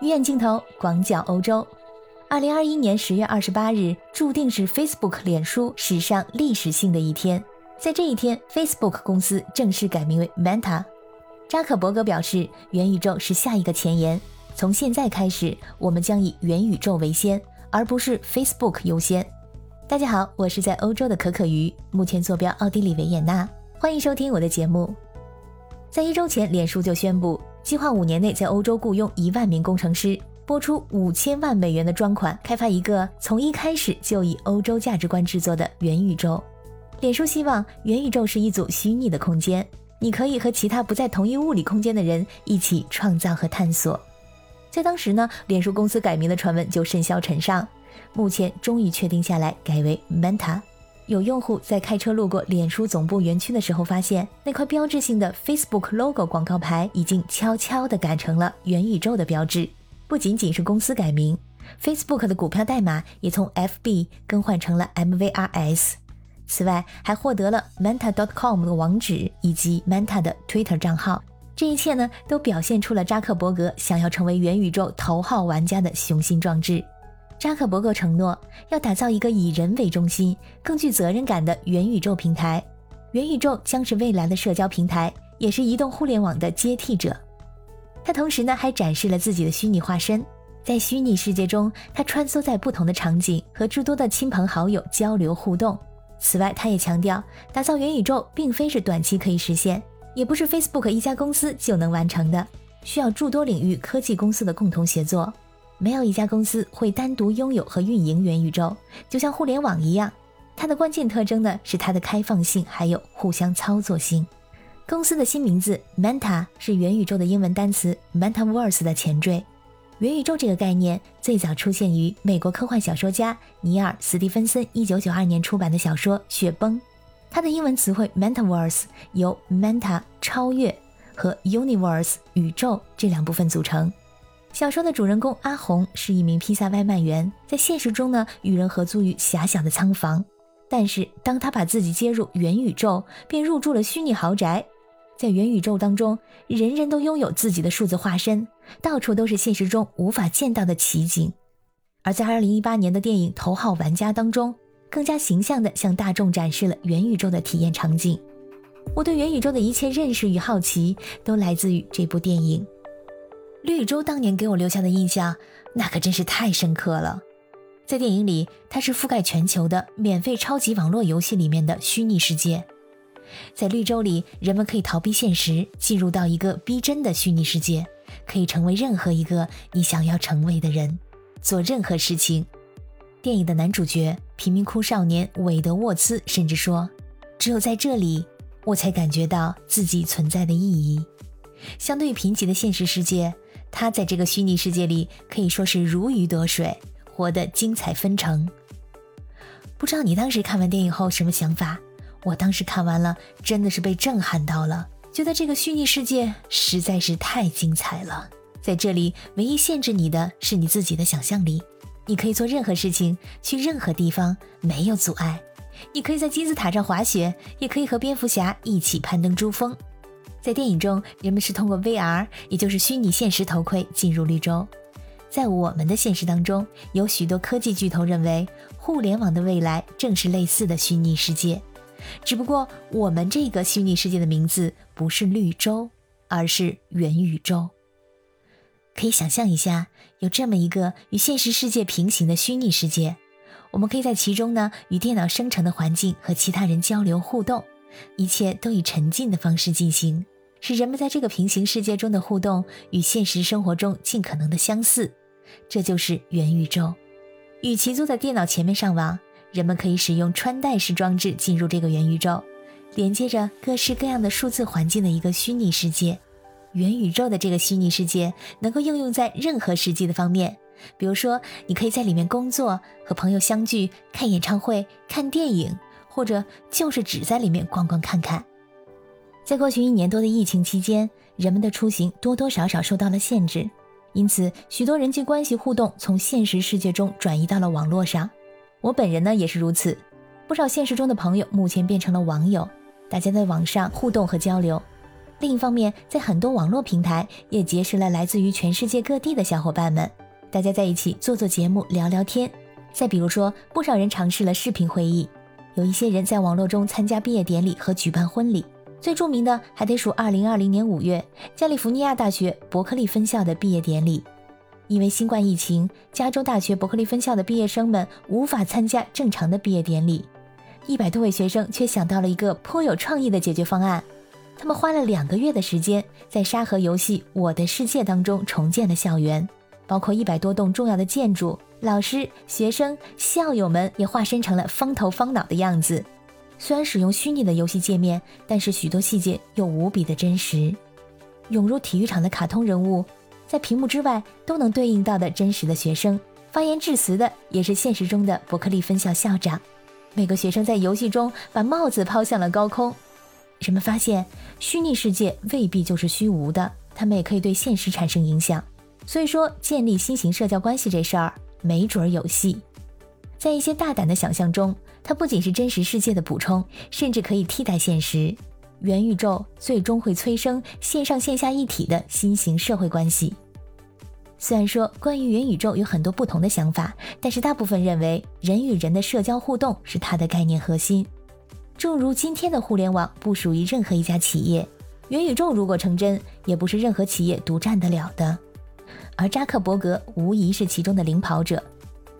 鱼眼镜头广角欧洲。二零二一年十月二十八日，注定是 Facebook 脸书史上历史性的一天。在这一天，Facebook 公司正式改名为 Meta。扎克伯格表示，元宇宙是下一个前沿。从现在开始，我们将以元宇宙为先，而不是 Facebook 优先。大家好，我是在欧洲的可可鱼，目前坐标奥地利维也纳，欢迎收听我的节目。在一周前，脸书就宣布计划五年内在欧洲雇佣一万名工程师，拨出五千万美元的专款，开发一个从一开始就以欧洲价值观制作的元宇宙。脸书希望元宇宙是一组虚拟的空间，你可以和其他不在同一物理空间的人一起创造和探索。在当时呢，脸书公司改名的传闻就甚嚣尘上，目前终于确定下来，改为 Meta。有用户在开车路过脸书总部园区的时候，发现那块标志性的 Facebook logo 广告牌已经悄悄地改成了元宇宙的标志。不仅仅是公司改名，Facebook 的股票代码也从 FB 更换成了 MVRS。此外，还获得了 Meta.com 的网址以及 Meta 的 Twitter 账号。这一切呢，都表现出了扎克伯格想要成为元宇宙头号玩家的雄心壮志。扎克伯格承诺要打造一个以人为中心、更具责任感的元宇宙平台。元宇宙将是未来的社交平台，也是移动互联网的接替者。他同时呢，还展示了自己的虚拟化身，在虚拟世界中，他穿梭在不同的场景，和诸多的亲朋好友交流互动。此外，他也强调，打造元宇宙并非是短期可以实现，也不是 Facebook 一家公司就能完成的，需要诸多领域科技公司的共同协作。没有一家公司会单独拥有和运营元宇宙，就像互联网一样。它的关键特征呢是它的开放性，还有互相操作性。公司的新名字 Meta 是元宇宙的英文单词 Metaverse 的前缀。元宇宙这个概念最早出现于美国科幻小说家尼尔·斯蒂芬森1992年出版的小说《雪崩》。它的英文词汇 Metaverse 由 Meta 超越和 Universe 宇宙这两部分组成。小说的主人公阿红是一名披萨外卖员，在现实中呢，与人合租于狭小的仓房。但是，当他把自己接入元宇宙，便入住了虚拟豪宅。在元宇宙当中，人人都拥有自己的数字化身，到处都是现实中无法见到的奇景。而在2018年的电影《头号玩家》当中，更加形象地向大众展示了元宇宙的体验场景。我对元宇宙的一切认识与好奇，都来自于这部电影。绿洲当年给我留下的印象，那可真是太深刻了。在电影里，它是覆盖全球的免费超级网络游戏里面的虚拟世界。在绿洲里，人们可以逃避现实，进入到一个逼真的虚拟世界，可以成为任何一个你想要成为的人，做任何事情。电影的男主角贫民窟少年韦德沃兹甚至说：“只有在这里，我才感觉到自己存在的意义。”相对贫瘠的现实世界。他在这个虚拟世界里可以说是如鱼得水，活得精彩纷呈。不知道你当时看完电影后什么想法？我当时看完了，真的是被震撼到了，觉得这个虚拟世界实在是太精彩了。在这里，唯一限制你的是你自己的想象力，你可以做任何事情，去任何地方，没有阻碍。你可以在金字塔上滑雪，也可以和蝙蝠侠一起攀登珠峰。在电影中，人们是通过 VR，也就是虚拟现实头盔进入绿洲。在我们的现实当中，有许多科技巨头认为，互联网的未来正是类似的虚拟世界。只不过，我们这个虚拟世界的名字不是绿洲，而是元宇宙。可以想象一下，有这么一个与现实世界平行的虚拟世界，我们可以在其中呢，与电脑生成的环境和其他人交流互动。一切都以沉浸的方式进行，使人们在这个平行世界中的互动与现实生活中尽可能的相似。这就是元宇宙。与其坐在电脑前面上网，人们可以使用穿戴式装置进入这个元宇宙，连接着各式各样的数字环境的一个虚拟世界。元宇宙的这个虚拟世界能够应用在任何实际的方面，比如说，你可以在里面工作、和朋友相聚、看演唱会、看电影。或者就是只在里面逛逛看看。在过去一年多的疫情期间，人们的出行多多少少受到了限制，因此许多人际关系互动从现实世界中转移到了网络上。我本人呢也是如此，不少现实中的朋友目前变成了网友，大家在网上互动和交流。另一方面，在很多网络平台也结识了来自于全世界各地的小伙伴们，大家在一起做做节目、聊聊天。再比如说，不少人尝试了视频会议，有一些人在网络中参加毕业典礼和举办婚礼。最著名的还得数2020年5月加利福尼亚大学伯克利分校的毕业典礼。因为新冠疫情，加州大学伯克利分校的毕业生们无法参加正常的毕业典礼，一百多位学生却想到了一个颇有创意的解决方案。他们花了两个月的时间，在沙盒游戏《我的世界》当中重建了校园，包括一百多栋重要的建筑。老师、学生、校友们也化身成了方头方脑的样子。虽然使用虚拟的游戏界面，但是许多细节又无比的真实。涌入体育场的卡通人物，在屏幕之外都能对应到的真实的学生。发言致辞的也是现实中的伯克利分校校长。每个学生在游戏中把帽子抛向了高空。人们发现，虚拟世界未必就是虚无的，他们也可以对现实产生影响。所以说，建立新型社交关系这事儿，没准儿有戏。在一些大胆的想象中，它不仅是真实世界的补充，甚至可以替代现实。元宇宙最终会催生线上线下一体的新型社会关系。虽然说关于元宇宙有很多不同的想法，但是大部分认为人与人的社交互动是它的概念核心。正如今天的互联网不属于任何一家企业，元宇宙如果成真，也不是任何企业独占得了的。而扎克伯格无疑是其中的领跑者，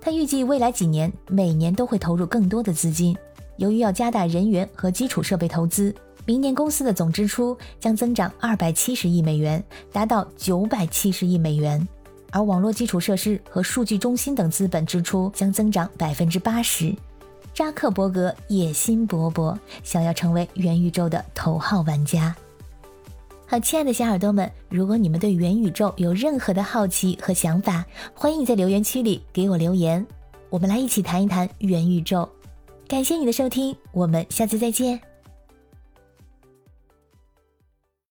他预计未来几年每年都会投入更多的资金。由于要加大人员和基础设备投资，明年公司的总支出将增长二百七十亿美元，达到九百七十亿美元。而网络基础设施和数据中心等资本支出将增长百分之八十。扎克伯格野心勃勃，想要成为元宇宙的头号玩家。好，亲爱的小耳朵们，如果你们对元宇宙有任何的好奇和想法，欢迎在留言区里给我留言，我们来一起谈一谈元宇宙。感谢你的收听，我们下次再见。